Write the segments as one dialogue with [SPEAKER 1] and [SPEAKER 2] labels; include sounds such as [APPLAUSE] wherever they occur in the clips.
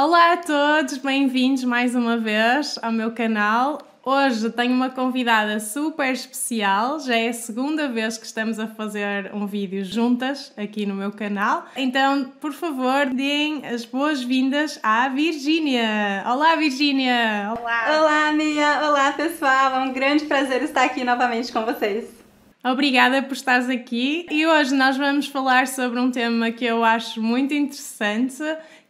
[SPEAKER 1] Olá a todos, bem-vindos mais uma vez ao meu canal. Hoje tenho uma convidada super especial, já é a segunda vez que estamos a fazer um vídeo juntas aqui no meu canal. Então, por favor, deem as boas-vindas à Virgínia. Olá, Virgínia!
[SPEAKER 2] Olá! Olá, Mia! Olá, pessoal! É um grande prazer estar aqui novamente com vocês.
[SPEAKER 1] Obrigada por estares aqui e hoje nós vamos falar sobre um tema que eu acho muito interessante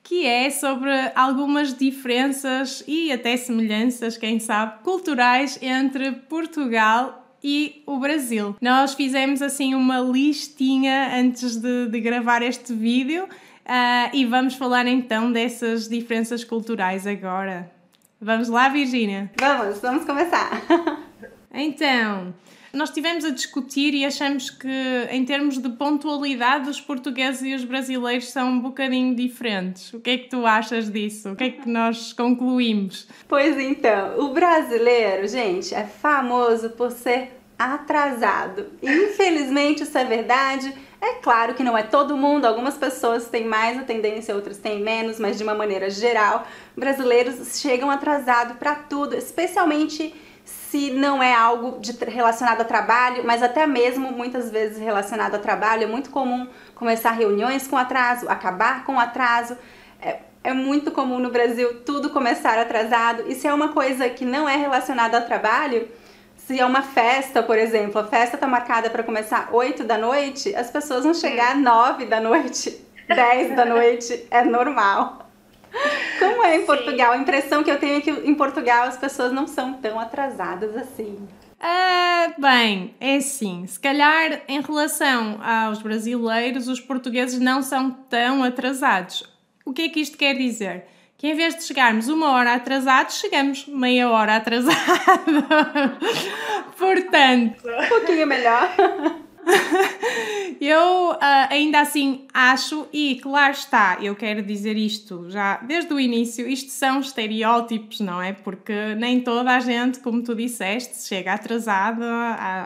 [SPEAKER 1] que é sobre algumas diferenças e até semelhanças, quem sabe, culturais entre Portugal e o Brasil. Nós fizemos assim uma listinha antes de, de gravar este vídeo uh, e vamos falar então dessas diferenças culturais agora. Vamos lá, Virginia?
[SPEAKER 2] Vamos, vamos começar. [LAUGHS]
[SPEAKER 1] então, nós estivemos a discutir e achamos que, em termos de pontualidade, os portugueses e os brasileiros são um bocadinho diferentes. O que é que tu achas disso? O que é que nós concluímos?
[SPEAKER 2] Pois então, o brasileiro, gente, é famoso por ser atrasado. Infelizmente, isso é verdade. É claro que não é todo mundo, algumas pessoas têm mais a tendência, outras têm menos, mas de uma maneira geral, brasileiros chegam atrasados para tudo, especialmente se não é algo de, relacionado a trabalho, mas até mesmo muitas vezes relacionado a trabalho, é muito comum começar reuniões com atraso, acabar com atraso. É, é muito comum no Brasil tudo começar atrasado. E se é uma coisa que não é relacionada ao trabalho, se é uma festa, por exemplo, a festa está marcada para começar 8 da noite, as pessoas vão chegar 9 da noite, 10 da noite, é normal. Como é em Portugal? Sim. A impressão que eu tenho é que em Portugal as pessoas não são tão atrasadas assim.
[SPEAKER 1] Uh, bem, é assim, se calhar em relação aos brasileiros, os portugueses não são tão atrasados. O que é que isto quer dizer? Que em vez de chegarmos uma hora atrasados, chegamos meia hora atrasados. [LAUGHS] Portanto.
[SPEAKER 2] Um pouquinho melhor. [LAUGHS]
[SPEAKER 1] eu uh, ainda assim acho, e claro está, eu quero dizer isto já desde o início, isto são estereótipos, não é? Porque nem toda a gente, como tu disseste, chega atrasada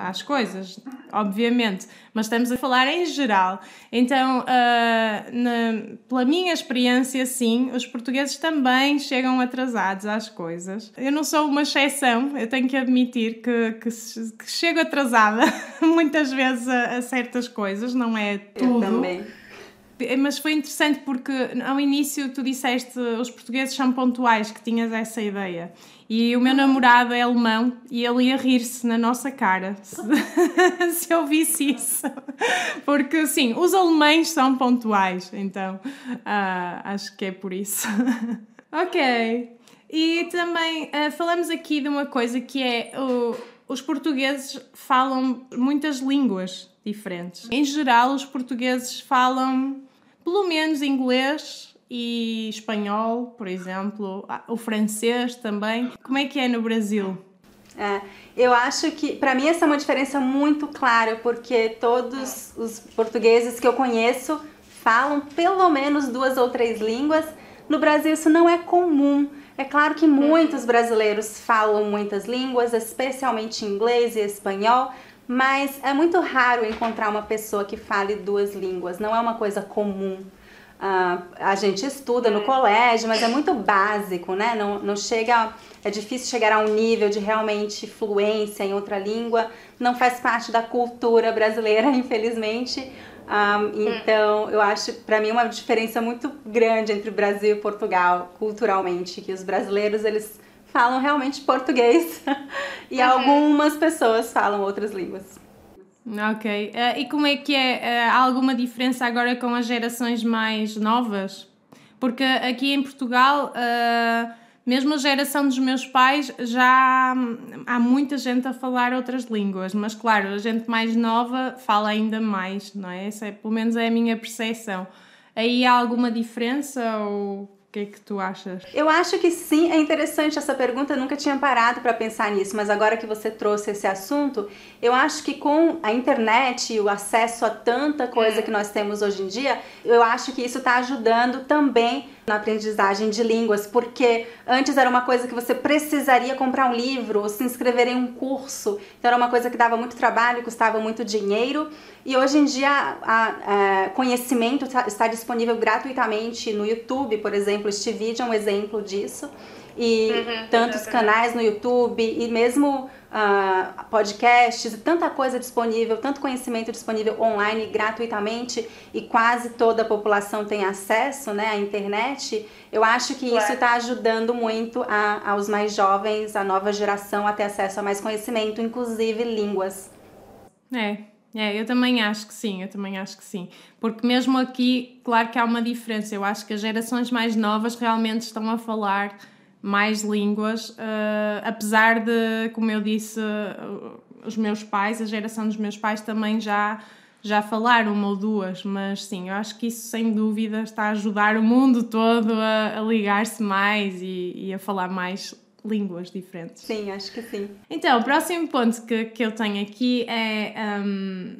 [SPEAKER 1] às coisas, obviamente, mas estamos a falar em geral. Então, uh, na, pela minha experiência, sim, os portugueses também chegam atrasados às coisas. Eu não sou uma exceção, eu tenho que admitir que, que, que chego atrasada [LAUGHS] muitas vezes a, a certas coisas, não é tudo.
[SPEAKER 2] Eu também.
[SPEAKER 1] Mas foi interessante porque ao início tu disseste os portugueses são pontuais, que tinhas essa ideia. E o meu namorado é alemão e ele ia rir-se na nossa cara se, [LAUGHS] se eu visse isso. Porque, sim, os alemães são pontuais, então uh, acho que é por isso. [LAUGHS] ok. E também uh, falamos aqui de uma coisa que é o, os portugueses falam muitas línguas diferentes. Em geral, os portugueses falam pelo menos inglês e espanhol, por exemplo, ah, o francês também. Como é que é no Brasil?
[SPEAKER 2] É, eu acho que para mim essa é uma diferença muito clara, porque todos os portugueses que eu conheço falam pelo menos duas ou três línguas. No Brasil isso não é comum. É claro que muitos brasileiros falam muitas línguas, especialmente inglês e espanhol, mas é muito raro encontrar uma pessoa que fale duas línguas, não é uma coisa comum. Uh, a gente estuda no colégio, mas é muito básico, né? Não, não chega, é difícil chegar a um nível de realmente fluência em outra língua, não faz parte da cultura brasileira, [LAUGHS] infelizmente. Um, ah, então, eu acho, para mim, uma diferença muito grande entre o Brasil e Portugal, culturalmente, que os brasileiros, eles falam realmente português [LAUGHS] e uhum. algumas pessoas falam outras línguas.
[SPEAKER 1] Ok. Uh, e como é que é? Uh, há alguma diferença agora com as gerações mais novas? Porque aqui em Portugal, uh, mesmo a geração dos meus pais, já há muita gente a falar outras línguas, mas claro, a gente mais nova fala ainda mais, não é? Essa é, pelo menos é a minha percepção. Aí há alguma diferença ou o que é que tu achas?
[SPEAKER 2] Eu acho que sim, é interessante essa pergunta, eu nunca tinha parado para pensar nisso, mas agora que você trouxe esse assunto, eu acho que com a internet e o acesso a tanta coisa é. que nós temos hoje em dia, eu acho que isso está ajudando também na aprendizagem de línguas, porque antes era uma coisa que você precisaria comprar um livro, se inscrever em um curso, então era uma coisa que dava muito trabalho, custava muito dinheiro, e hoje em dia a, a, conhecimento tá, está disponível gratuitamente no YouTube, por exemplo, este vídeo é um exemplo disso, e uhum, tantos canais no YouTube, e mesmo uh, podcasts, tanta coisa disponível, tanto conhecimento disponível online gratuitamente e quase toda a população tem acesso né, à internet, eu acho que isso está ajudando muito a, aos mais jovens, a nova geração a ter acesso a mais conhecimento, inclusive línguas.
[SPEAKER 1] É, é, eu também acho que sim, eu também acho que sim. Porque mesmo aqui, claro que há uma diferença. Eu acho que as gerações mais novas realmente estão a falar mais línguas, uh, apesar de, como eu disse, uh, os meus pais, a geração dos meus pais também já já falaram uma ou duas, mas sim, eu acho que isso sem dúvida está a ajudar o mundo todo a, a ligar-se mais e, e, a falar mais línguas diferentes.
[SPEAKER 2] Sim, acho que sim.
[SPEAKER 1] Então, o próximo ponto que, que eu tenho aqui é um,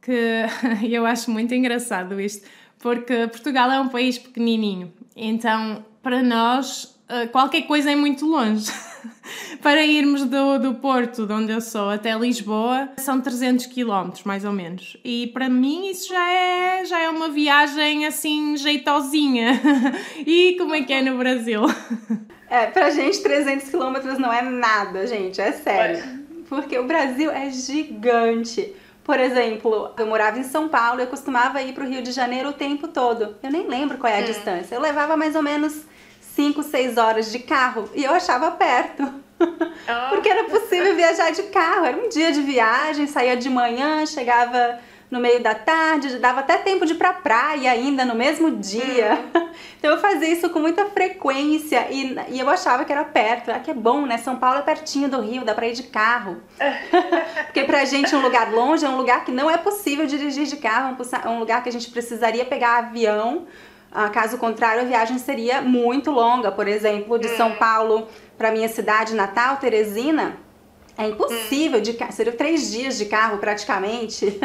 [SPEAKER 1] que [LAUGHS] eu acho muito engraçado isto, porque Portugal é um país pequenininho, então para nós uh, qualquer coisa é muito longe. [LAUGHS] Para irmos do, do Porto, de onde eu sou, até Lisboa, são 300 km, mais ou menos. E para mim isso já é, já é uma viagem assim jeitosinha. [LAUGHS] e como é que é no Brasil? [LAUGHS]
[SPEAKER 2] É, pra gente 300 km não é nada, gente, é sério. Porque o Brasil é gigante. Por exemplo, eu morava em São Paulo e eu costumava ir para o Rio de Janeiro o tempo todo. Eu nem lembro qual é a hum. distância. Eu levava mais ou menos 5, 6 horas de carro e eu achava perto. Oh. Porque era possível viajar de carro. Era um dia de viagem, saía de manhã, chegava no meio da tarde, dava até tempo de ir pra praia ainda no mesmo dia. Uhum. [LAUGHS] Então eu fazia isso com muita frequência e, e eu achava que era perto. Ah, que é bom, né? São Paulo é pertinho do Rio, dá pra ir de carro. [LAUGHS] Porque pra gente um lugar longe é um lugar que não é possível dirigir de carro, é um lugar que a gente precisaria pegar avião ah, caso contrário, a viagem seria muito longa. Por exemplo, de São hum. Paulo para minha cidade natal, Teresina, é impossível de carro, seriam três dias de carro praticamente. [LAUGHS]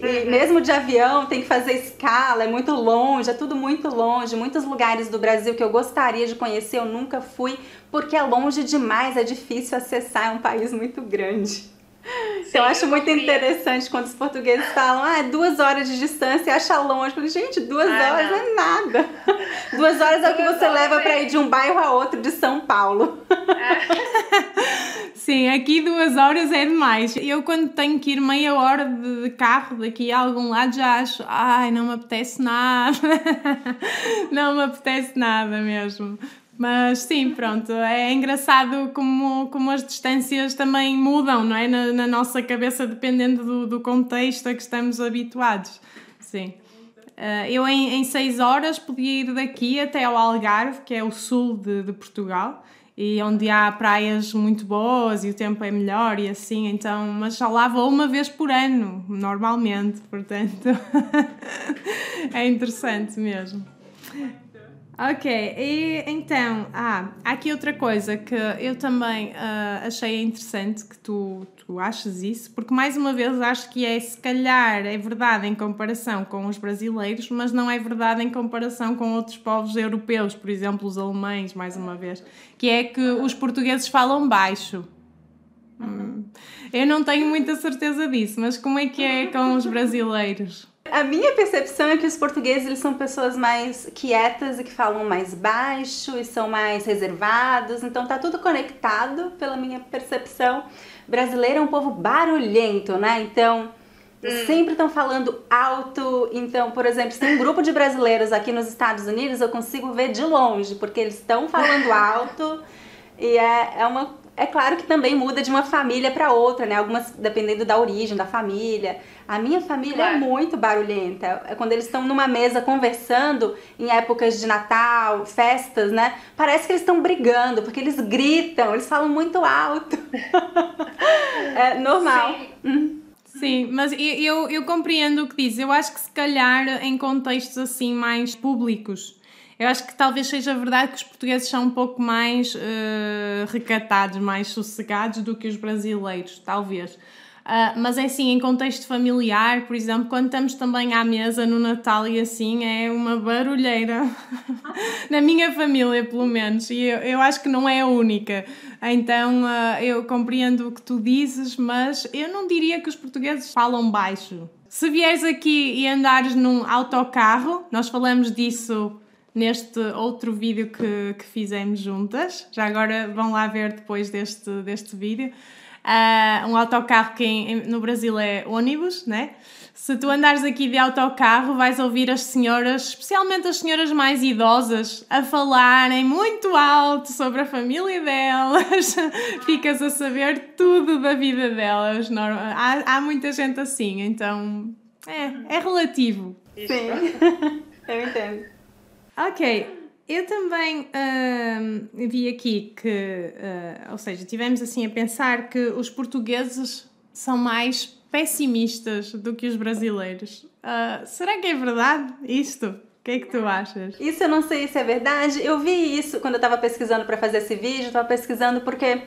[SPEAKER 2] e uhum. mesmo de avião tem que fazer escala, é muito longe, é tudo muito longe. Muitos lugares do Brasil que eu gostaria de conhecer, eu nunca fui, porque é longe demais, é difícil acessar, é um país muito grande. [LAUGHS] Sim, eu acho muito interessante quando os portugueses falam, ah, é duas horas de distância e acha longe. Eu falei, gente, duas ah, horas não. é nada. [LAUGHS] duas horas é o que você leva para ir de um bairro a outro de São Paulo. [LAUGHS]
[SPEAKER 1] Sim, aqui duas horas é demais. Eu quando tenho que ir meia hora de carro daqui a algum lado já acho, ai, não me apetece nada. não me apetece nada mesmo. Mas sim, pronto, é engraçado como, como as distâncias também mudam, não é? Na, na nossa cabeça, dependendo do, do contexto a que estamos habituados. Sim. Uh, eu, em, em seis horas, podia ir daqui até ao Algarve, que é o sul de, de Portugal, e onde há praias muito boas e o tempo é melhor e assim, então, mas só lá vou uma vez por ano, normalmente, portanto, [LAUGHS] é interessante mesmo. Ok, e então, ah, há aqui outra coisa que eu também uh, achei interessante que tu, tu achas isso, porque mais uma vez acho que é, se calhar, é verdade em comparação com os brasileiros, mas não é verdade em comparação com outros povos europeus, por exemplo, os alemães, mais uma vez, que é que os portugueses falam baixo. Hum, eu não tenho muita certeza disso, mas como é que é com os brasileiros?
[SPEAKER 2] A minha percepção é que os portugueses eles são pessoas mais quietas e que falam mais baixo e são mais reservados, então tá tudo conectado pela minha percepção. Brasileiro é um povo barulhento, né? Então hum. sempre estão falando alto. Então, por exemplo, se tem um grupo de brasileiros aqui nos Estados Unidos, eu consigo ver de longe, porque eles estão falando [LAUGHS] alto e é, é uma é claro que também muda de uma família para outra, né? Algumas dependendo da origem da família. A minha família é claro. é muito barulhenta. É quando eles estão numa mesa conversando em épocas de Natal, festas, né? Parece que eles estão brigando, porque eles gritam, eles falam muito alto. [LAUGHS] é normal.
[SPEAKER 1] Sim. Hum. Sim, mas eu, eu compreendo o que diz. Eu acho que se calhar em contextos assim mais públicos eu acho que talvez seja verdade que os portugueses são um pouco mais uh, recatados, mais sossegados do que os brasileiros, talvez. Uh, mas é assim, em contexto familiar, por exemplo, quando estamos também à mesa no Natal e assim, é uma barulheira. [LAUGHS] Na minha família, pelo menos. E eu, eu acho que não é a única. Então uh, eu compreendo o que tu dizes, mas eu não diria que os portugueses falam baixo. Se vieres aqui e andares num autocarro, nós falamos disso neste outro vídeo que, que fizemos juntas. Já agora vão lá ver depois deste, deste vídeo. Uh, um autocarro que em, no Brasil é ônibus, né? Se tu andares aqui de autocarro, vais ouvir as senhoras, especialmente as senhoras mais idosas, a falarem muito alto sobre a família delas. [LAUGHS] Ficas a saber tudo da vida delas. Há, há muita gente assim, então é, é relativo.
[SPEAKER 2] Sim, [LAUGHS] eu entendo.
[SPEAKER 1] Ok, eu também uh, vi aqui que, uh, ou seja, tivemos assim a pensar que os portugueses são mais pessimistas do que os brasileiros. Uh, será que é verdade isto? O que é que tu achas?
[SPEAKER 2] Isso eu não sei se é verdade. Eu vi isso quando eu estava pesquisando para fazer esse vídeo. Estava pesquisando porque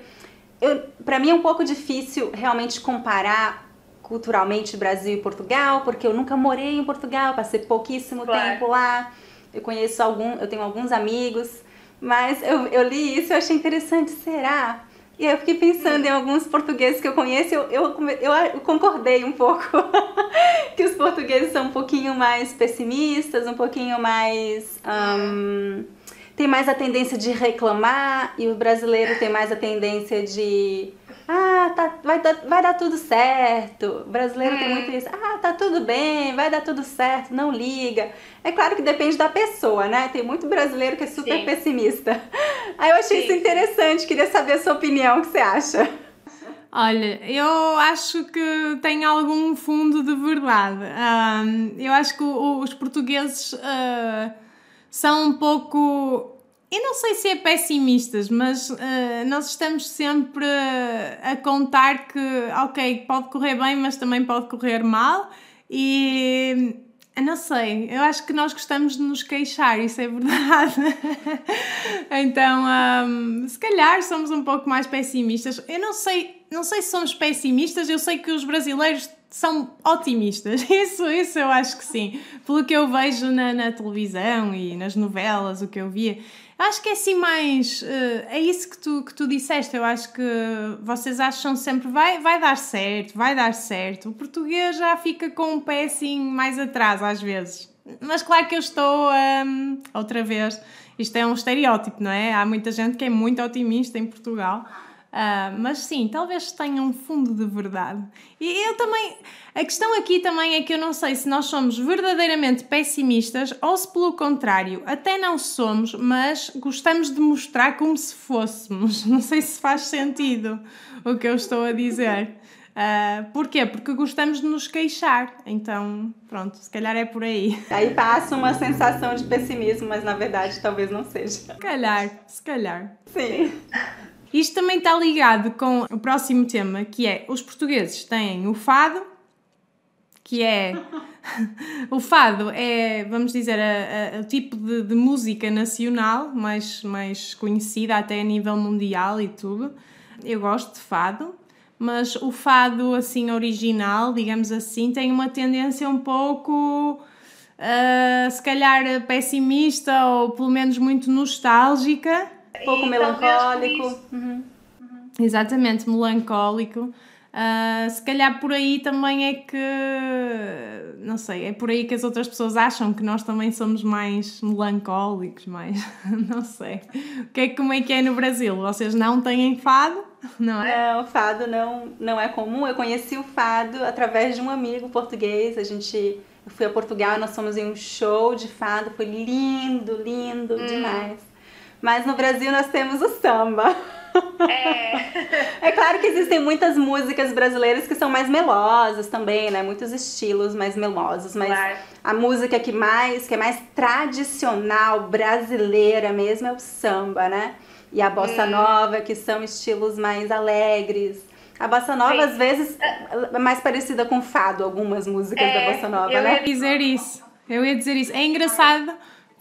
[SPEAKER 2] para mim é um pouco difícil realmente comparar culturalmente Brasil e Portugal, porque eu nunca morei em Portugal, passei pouquíssimo claro. tempo lá eu conheço algum, eu tenho alguns amigos, mas eu, eu li isso e achei interessante, será? E aí eu fiquei pensando em alguns portugueses que eu conheço, eu, eu, eu, concordei um pouco [LAUGHS] que os portugueses são um pouquinho mais pessimistas, um pouquinho mais. Um, tem mais a tendência de reclamar e o brasileiro tem mais a tendência de ah, tá, vai, dar, vai dar tudo certo. O brasileiro hum. tem muito isso. Ah, tá tudo bem, vai dar tudo certo, não liga. É claro que depende da pessoa, né? Tem muito brasileiro que é super Sim. pessimista. [LAUGHS] Aí eu achei Sim. isso interessante, queria saber a sua opinião, o que você acha?
[SPEAKER 1] Olha, eu acho que tem algum fundo de verdade. Um, eu acho que os portugueses uh, são um pouco eu não sei se é pessimistas, mas uh, nós estamos sempre a contar que, ok, pode correr bem, mas também pode correr mal. E não sei, eu acho que nós gostamos de nos queixar, isso é verdade. [LAUGHS] então, um, se calhar somos um pouco mais pessimistas. Eu não sei, não sei se somos pessimistas, eu sei que os brasileiros são otimistas. [LAUGHS] Isso, isso eu acho que sim. Pelo que eu vejo na, na televisão e nas novelas, o que eu via Acho que é assim mais. Uh, é isso que tu, que tu disseste. Eu acho que vocês acham sempre vai, vai dar certo, vai dar certo. O português já fica com um pé assim mais atrás às vezes. Mas claro que eu estou. Um, outra vez, isto é um estereótipo, não é? Há muita gente que é muito otimista em Portugal. Uh, mas sim, talvez tenha um fundo de verdade. E eu também. A questão aqui também é que eu não sei se nós somos verdadeiramente pessimistas ou se, pelo contrário, até não somos, mas gostamos de mostrar como se fôssemos. [LAUGHS] Não sei se faz sentido o que eu estou a dizer. Uh, porquê? Porque gostamos de nos queixar. Então, pronto, se calhar é por aí. [LAUGHS]
[SPEAKER 2] Aí passa uma sensação de pessimismo, mas na verdade talvez não seja. Se
[SPEAKER 1] calhar, se calhar.
[SPEAKER 2] Sim.
[SPEAKER 1] Isto também está ligado com o próximo tema, que é os portugueses têm o fado, que é. [LAUGHS] o fado é, vamos dizer, o tipo de, de, música nacional mais, mais conhecida até a nível mundial e tudo. Eu gosto de fado, mas o fado assim original, digamos assim, tem uma tendência um pouco. Uh, se calhar pessimista ou pelo menos muito nostálgica
[SPEAKER 2] um pouco e melancólico. Uhum.
[SPEAKER 1] Uhum. Exatamente, melancólico. Uh, se calhar por aí também é que, não sei, é por aí que as outras pessoas acham que nós também somos mais melancólicos, mais, [LAUGHS] não sei. O que é, como é que é no Brasil? Vocês não têm fado? Não
[SPEAKER 2] é? Não, fado não, não é comum. Eu conheci o fado através de um amigo português. A gente, eu fui a Portugal, nós fomos em um show de fado, foi lindo, lindo hum. demais. Mas no Brasil nós temos o samba. É. [LAUGHS] é claro que existem muitas músicas brasileiras que são mais melosas também, né? Muitos estilos mais melosos, mas claro. a música que mais, que é mais tradicional brasileira mesmo é o samba, né? E a bossa hum. nova, que são estilos mais alegres. A bossa nova, Sim. às vezes, é mais parecida com fado, algumas músicas é, da bossa nova,
[SPEAKER 1] eu
[SPEAKER 2] né?
[SPEAKER 1] Eu ia dizer isso. Eu ia dizer isso. É engraçado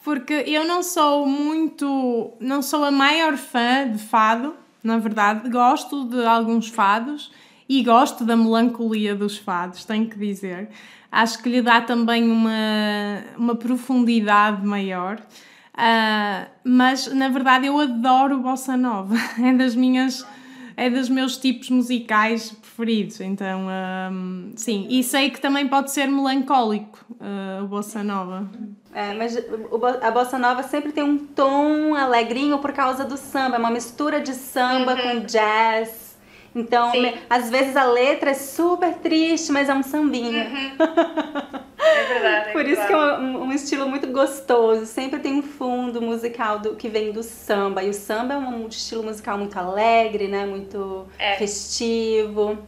[SPEAKER 1] porque eu não sou muito, não sou a maior fã de fado, na verdade, gosto de alguns fados e gosto da melancolia dos fados, tenho que dizer. Acho que lhe dá também uma, uma profundidade maior. Uh, mas na verdade eu adoro bossa nova, [LAUGHS] é das minhas é dos meus tipos musicais preferidos, então um, sim, e sei que também pode ser melancólico uh, o bossa nova.
[SPEAKER 2] É, mas a bossa nova sempre tem um tom alegrinho por causa do samba, é uma mistura de samba uhum. com jazz. Então, às vezes a letra é super triste, mas é um sambinha. Uhum. [LAUGHS]
[SPEAKER 3] É verdade. É
[SPEAKER 2] Por isso que é um, um, estilo muito gostoso. Sempre tem um fundo musical do, que vem do samba. E o samba é um estilo musical muito alegre, né? Muito é. festivo.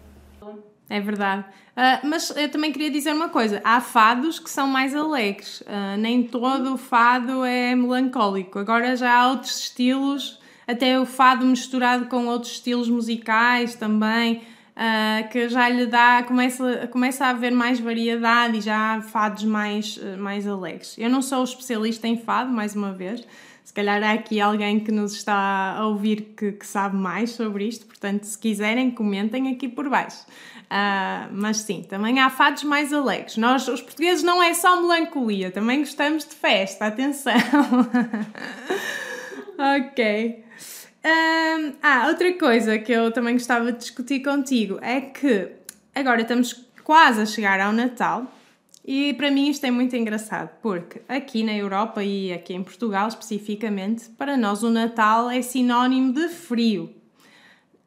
[SPEAKER 1] É verdade. Uh, mas eu também queria dizer uma coisa: há fados que são mais alegres, uh, nem todo o fado é melancólico. Agora já há outros estilos até o fado misturado com outros estilos musicais também, uh, que já lhe dá, começa, começa a haver mais variedade e já há fados mais, mais alegres. Eu não sou especialista em fado, mais uma vez, se calhar há aqui alguém que nos está a ouvir que, que sabe mais sobre isto, portanto, se quiserem, comentem aqui por baixo. Uh, mas sim, também há fados mais alegres. Nós, os portugueses, não é só melancolia, também gostamos de festa, atenção! [LAUGHS] ok. Ah, outra coisa que eu também gostava de discutir contigo é que agora estamos quase a chegar ao Natal e para mim isto é muito engraçado porque aqui na Europa e aqui em Portugal especificamente, para nós o Natal é sinónimo de frio.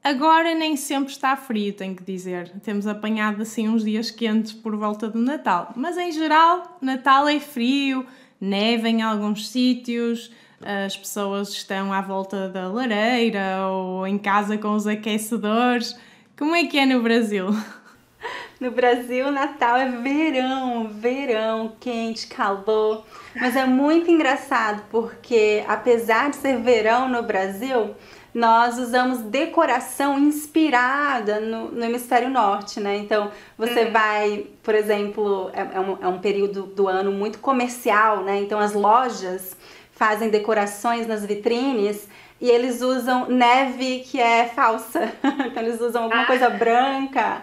[SPEAKER 1] Agora nem sempre está frio, tenho que dizer. Temos apanhado assim uns dias quentes por volta do Natal, mas em geral, Natal é frio, neve em alguns sítios as pessoas estão à volta da lareira ou em casa com os aquecedores. Como é que é no Brasil? [LAUGHS]
[SPEAKER 2] No Brasil, Natal é verão, verão, quente, calor. Mas é muito engraçado porque, apesar de ser verão no Brasil, nós usamos decoração inspirada no, no hemisfério norte, né? Então, você uhum. vai, por exemplo, é, é, um, é um período do ano muito comercial, né? Então, as lojas fazem decorações nas vitrines e eles usam neve que é falsa. [LAUGHS] então eles usam alguma ah. coisa branca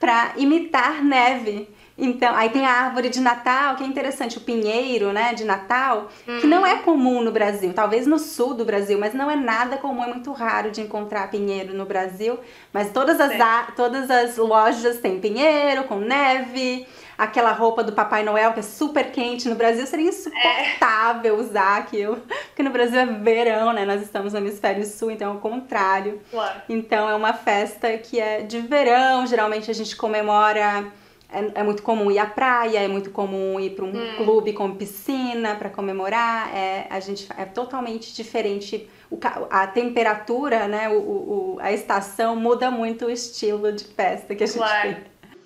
[SPEAKER 2] para imitar neve. Então, aí tem a árvore de Natal, que é interessante, o pinheiro, né, de Natal, que não é comum no Brasil, talvez no sul do Brasil, mas não é nada comum, é muito raro de encontrar pinheiro no Brasil. Mas todas as, a, todas as lojas têm pinheiro com neve aquela roupa do Papai Noel que é super quente no Brasil, seria insuportável é. usar aquilo. Porque no Brasil é verão, né? Nós estamos no hemisfério sul, então é o contrário.
[SPEAKER 3] Claro.
[SPEAKER 2] Então é uma festa que é de verão, geralmente a gente comemora. É, é muito comum ir à praia, é muito comum ir para um hum. clube com piscina para comemorar. É, a gente é totalmente diferente. O, a temperatura, né, o, o, a estação muda muito o estilo de festa que a gente claro. tem.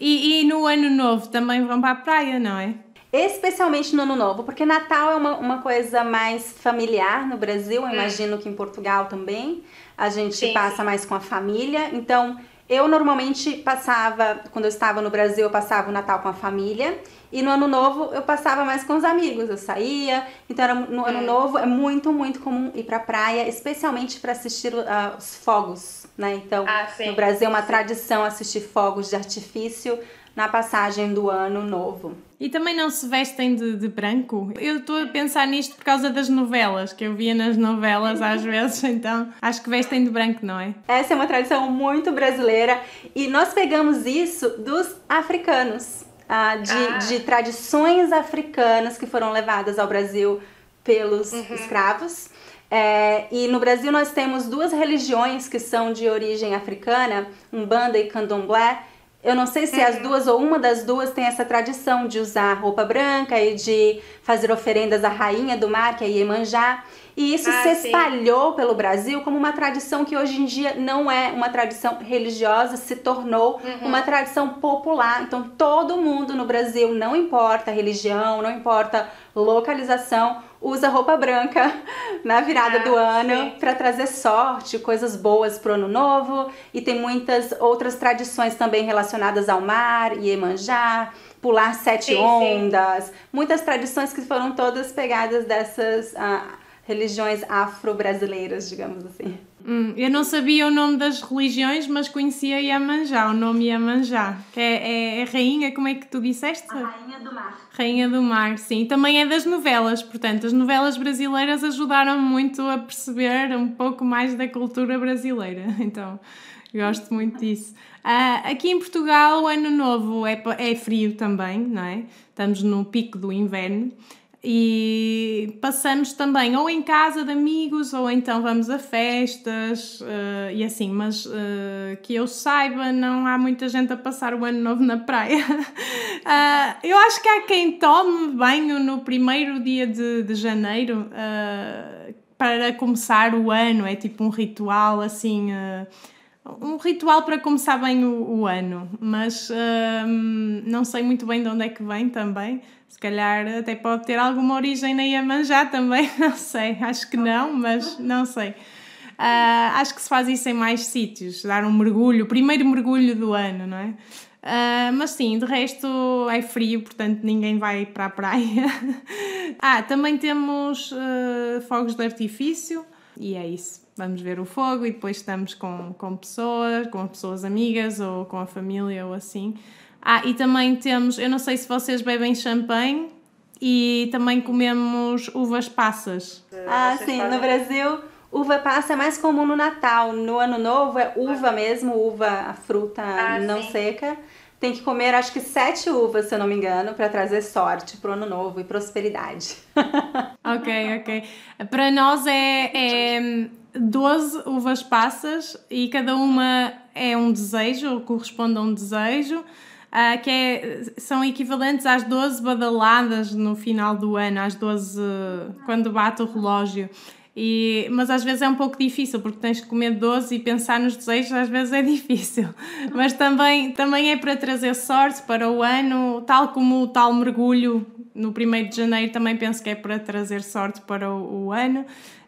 [SPEAKER 1] E, e no ano novo também vão para a praia, não é?
[SPEAKER 2] Especialmente no ano novo, porque Natal é uma, uma coisa mais familiar no Brasil, eu hum. imagino que em Portugal também. A gente sim, passa sim. mais com a família. Então, eu normalmente passava, quando eu estava no Brasil, eu passava o Natal com a família. E no ano novo eu passava mais com os amigos, eu saía. Então era, no ano hum. novo é muito, muito comum ir pra praia, especialmente para assistir uh, os fogos, né? Então, ah, no Brasil é uma sim. tradição assistir fogos de artifício na passagem do ano novo.
[SPEAKER 1] E também não se vestem de, de branco? Eu estou a pensar nisto por causa das novelas, que eu via nas novelas às [LAUGHS] vezes, então acho que vestem de branco, não é?
[SPEAKER 2] Essa é uma tradição muito brasileira e nós pegamos isso dos africanos, ah, de, ah. de tradições africanas que foram levadas ao Brasil pelos uhum. escravos. É, e no Brasil nós temos duas religiões que são de origem africana, Umbanda e Candomblé, eu não sei se as uhum. duas ou uma das duas tem essa tradição de usar roupa branca e de fazer oferendas à rainha do mar, que é Iemanjá. E isso ah, se espalhou sim. pelo Brasil como uma tradição que hoje em dia não é uma tradição religiosa, se tornou uhum. uma tradição popular. Então todo mundo no Brasil, não importa religião, não importa localização, usa roupa branca [LAUGHS] na virada ah, do ano para trazer sorte, coisas boas pro ano novo. E tem muitas outras tradições também relacionadas ao mar, Iemanjá, pular sete sim, ondas. Sim. Muitas tradições que foram todas pegadas dessas. Uh, religiões afro-brasileiras, digamos assim.
[SPEAKER 1] Hum, eu não sabia o nome das religiões, mas conhecia Iemanjá, o nome Iemanjá. Que é, é, é rainha, como é que tu disseste?
[SPEAKER 2] A rainha do mar.
[SPEAKER 1] Rainha do mar, sim. Também é das novelas, portanto, as novelas brasileiras ajudaram muito a perceber um pouco mais da cultura brasileira. [LAUGHS] Então, gosto muito disso. Uh, aqui em Portugal, o ano novo é, é frio também, não é? Estamos no pico do inverno e passamos também ou em casa de amigos ou então vamos a festas uh, e assim, mas uh, que eu saiba, não há muita gente a passar o ano novo na praia. uh, [LAUGHS] eu acho que há quem tome banho no primeiro dia de, de janeiro para começar o ano, é tipo um ritual assim um ritual para começar bem o, o ano, mas não sei muito bem de onde é que vem também. Se calhar até pode ter alguma origem na Iemanjá também, [LAUGHS] não sei. Acho que não, mas não sei. Uh, acho que se faz isso em mais sítios, dar um mergulho, primeiro mergulho do ano, não é? Uh, mas sim, de resto é frio, portanto ninguém vai para a praia. [LAUGHS] ah, também temos uh, fogos de artifício e é isso. Vamos ver o fogo e depois estamos com, com pessoas, com pessoas amigas ou com a família ou assim. Ah, e também temos, eu não sei se vocês bebem champanhe e também comemos uvas passas.
[SPEAKER 2] Ah, sim, no Brasil uva passa é mais comum no Natal. No Ano Novo é uva mesmo, uva, a fruta ah, não sim. seca. Tem que comer acho que sete uvas, se eu não me engano, para trazer sorte pro Ano Novo e prosperidade. [LAUGHS]
[SPEAKER 1] ok, ok. Para nós é, é 12 uvas passas e cada uma é um desejo, corresponde a um desejo uh, que é, são equivalentes às 12 badaladas no final do ano, às 12 quando bate o relógio. E, mas às vezes é um pouco difícil porque tens que comer 12 e pensar nos desejos às vezes é difícil [LAUGHS] mas também, também é para trazer sorte para o ano tal como o tal mergulho no 1 de janeiro também penso que é para trazer sorte para o, o ano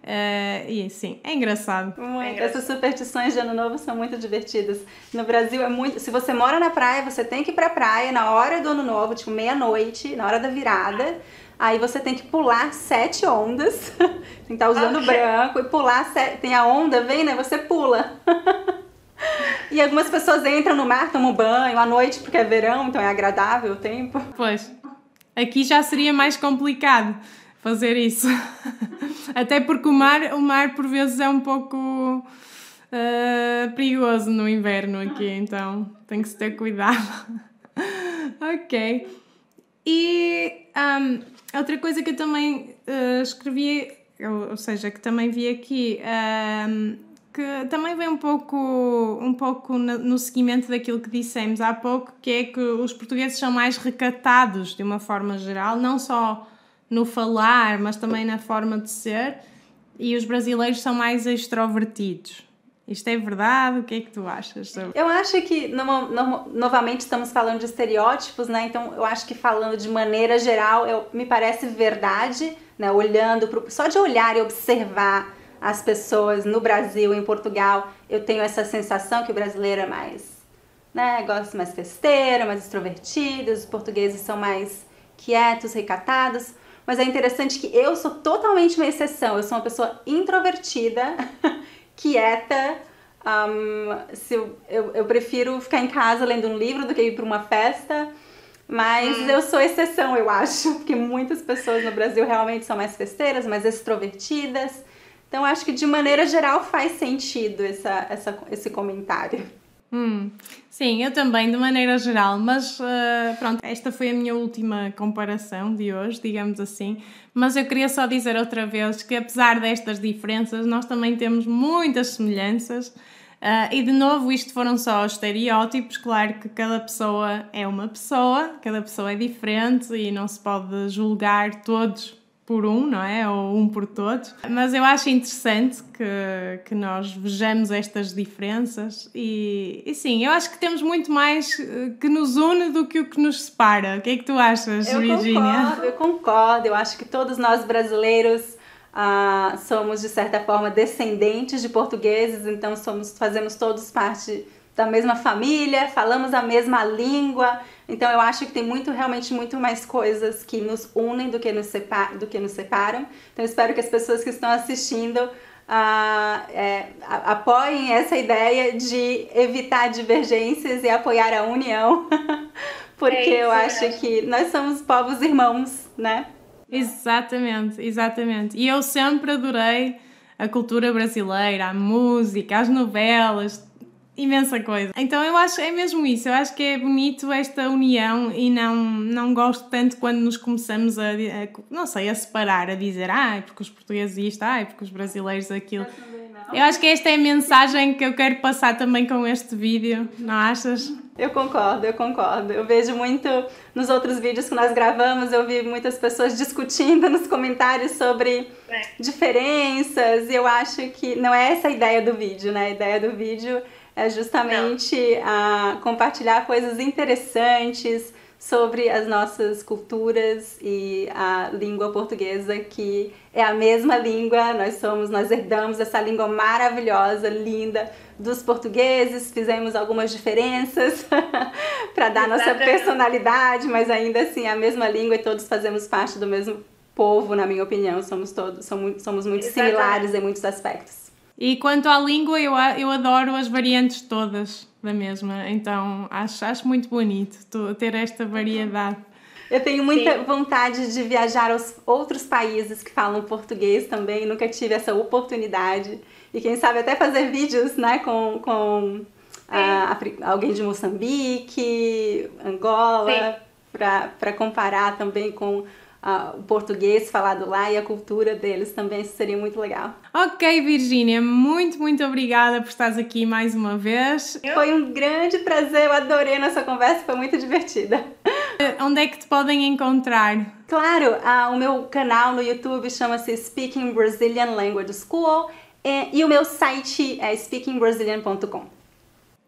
[SPEAKER 1] Uh, e sim, é engraçado.
[SPEAKER 2] Muito. Essas superstições de ano novo são muito divertidas. No Brasil é muito. Se você mora na praia, você tem que ir pra praia na hora do ano novo, tipo meia-noite, na hora da virada. Aí você tem que pular sete ondas. [LAUGHS] tem que estar tá usando okay. branco e pular sete. Tem a onda, vem, né? Você pula. [LAUGHS] e algumas pessoas entram no mar, tomam banho à noite, porque é verão, então é agradável o tempo.
[SPEAKER 1] Pois. Aqui já seria mais complicado fazer isso. [LAUGHS] Até porque o mar, o mar por vezes é um pouco uh, perigoso no inverno aqui, então tem que se ter cuidado. [LAUGHS] ok. E um, outra coisa que eu também uh, escrevi, ou, ou, seja, que também vi aqui, um, que também vem um pouco, um pouco no seguimento daquilo que dissemos há pouco, que é que os portugueses são mais recatados de uma forma geral, não só no falar, mas também na forma de ser, e os brasileiros são mais extrovertidos. Isto é verdade? O que é que tu achas sobre?
[SPEAKER 2] Eu acho que no, no, novamente estamos falando de estereótipos, né? Então eu acho que falando de maneira geral, eu, me parece verdade, né? Olhando pro, só de olhar e observar as pessoas no Brasil, em Portugal, eu tenho essa sensação que o brasileiro é mais, né? Gosta mais festeiro, mais extrovertido, os portugueses são mais quietos, recatados. Mas é interessante que eu sou totalmente uma exceção. Eu sou uma pessoa introvertida, [LAUGHS] quieta. Um, se eu, eu, eu, prefiro ficar em casa lendo um livro do que ir para uma festa. Mas hum. eu sou exceção, eu acho, porque muitas pessoas no Brasil realmente são mais festeiras, mais extrovertidas. Então acho que de maneira geral faz sentido essa, essa, esse comentário.
[SPEAKER 1] Hum, sim, eu também, de maneira geral, mas uh, pronto, esta foi a minha última comparação de hoje, digamos assim. Mas eu queria só dizer outra vez que, apesar destas diferenças, nós também temos muitas semelhanças. Uh, e de novo, isto foram só estereótipos. Claro que cada pessoa é uma pessoa, cada pessoa é diferente e não se pode julgar todos por um, não é? Ou um por todos. Mas eu acho interessante que, que nós vejamos estas diferenças e, e sim, eu acho que temos muito mais eh, que nos une do que o que nos separa. O que é que tu achas,
[SPEAKER 2] eu
[SPEAKER 1] Virginia?
[SPEAKER 2] Concordo, eu concordo. Eu acho que todos nós brasileiros ah, somos, de certa forma, descendentes de portugueses, então somos, fazemos todos parte da mesma família, falamos a mesma língua. Então eu acho que tem muito, realmente muito mais coisas que nos unem do que nos, separ, do que nos separam. Então eu espero que as pessoas que estão assistindo uh, é, apoiem essa ideia de evitar divergências e apoiar a união, [LAUGHS] porque é isso, eu acho é. que nós somos povos irmãos, né?
[SPEAKER 1] Exatamente, exatamente. E eu sempre adorei a cultura brasileira, a música, as novelas, imensa coisa. Então eu acho é mesmo isso, eu acho que é bonito esta união e não, não gosto tanto quando nos começamos a, a não sei, a separar, a dizer ai, porque os portugueses isto, ai, porque os brasileiros aquilo. Eu acho que esta é a mensagem que eu quero passar também com este vídeo, não achas?
[SPEAKER 2] Eu concordo, eu concordo. Eu vejo muito nos outros vídeos que nós gravamos, eu vi muitas pessoas discutindo nos comentários sobre é. diferenças, e eu acho que não é essa a ideia do vídeo, né? A ideia do vídeo é justamente a compartilhar coisas interessantes sobre as nossas culturas e a língua portuguesa que é a mesma língua, nós somos, nós herdamos essa língua maravilhosa, linda dos portugueses, fizemos algumas diferenças [LAUGHS] para dar nossa personalidade, mas ainda assim é a mesma língua e todos fazemos parte do mesmo povo, na minha opinião, somos todos somos, somos muito Exatamente. similares em muitos aspectos.
[SPEAKER 1] E quanto à língua, eu, eu adoro as variantes todas da mesma, então acho, acho muito bonito ter esta variedade.
[SPEAKER 2] Eu tenho muita Sim. vontade de viajar aos outros países que falam português também, nunca tive essa oportunidade. E quem sabe até fazer vídeos né, com, com a, alguém de Moçambique, Angola, para comparar também com uh, o português falado lá e a cultura deles também, isso seria muito legal.
[SPEAKER 1] Ok, Virgínia, muito, muito obrigada por estares aqui mais uma vez.
[SPEAKER 2] Foi um grande prazer, eu adorei nossa conversa, foi muito divertida. [LAUGHS]
[SPEAKER 1] Onde é que te podem encontrar?
[SPEAKER 2] Claro, uh, o meu canal no YouTube chama-se Speaking Brazilian Language School e, e o meu site é speakingbrazilian.com.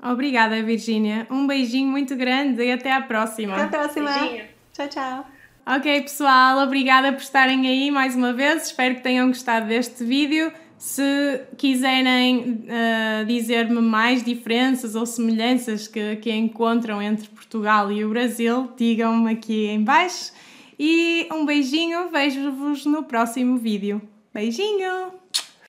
[SPEAKER 1] Obrigada, Virgínia. Um beijinho muito grande e até à próxima.
[SPEAKER 2] Até a próxima. Beijinho. Tchau, tchau.
[SPEAKER 1] Ok, pessoal, obrigada por estarem aí mais uma vez. Espero que tenham gostado deste vídeo. Se quiserem uh, dizer-me mais diferenças ou semelhanças que, que encontram entre Portugal e o Brasil, digam-me aqui em baixo. E um beijinho, vejo-vos no próximo vídeo. Beijinho!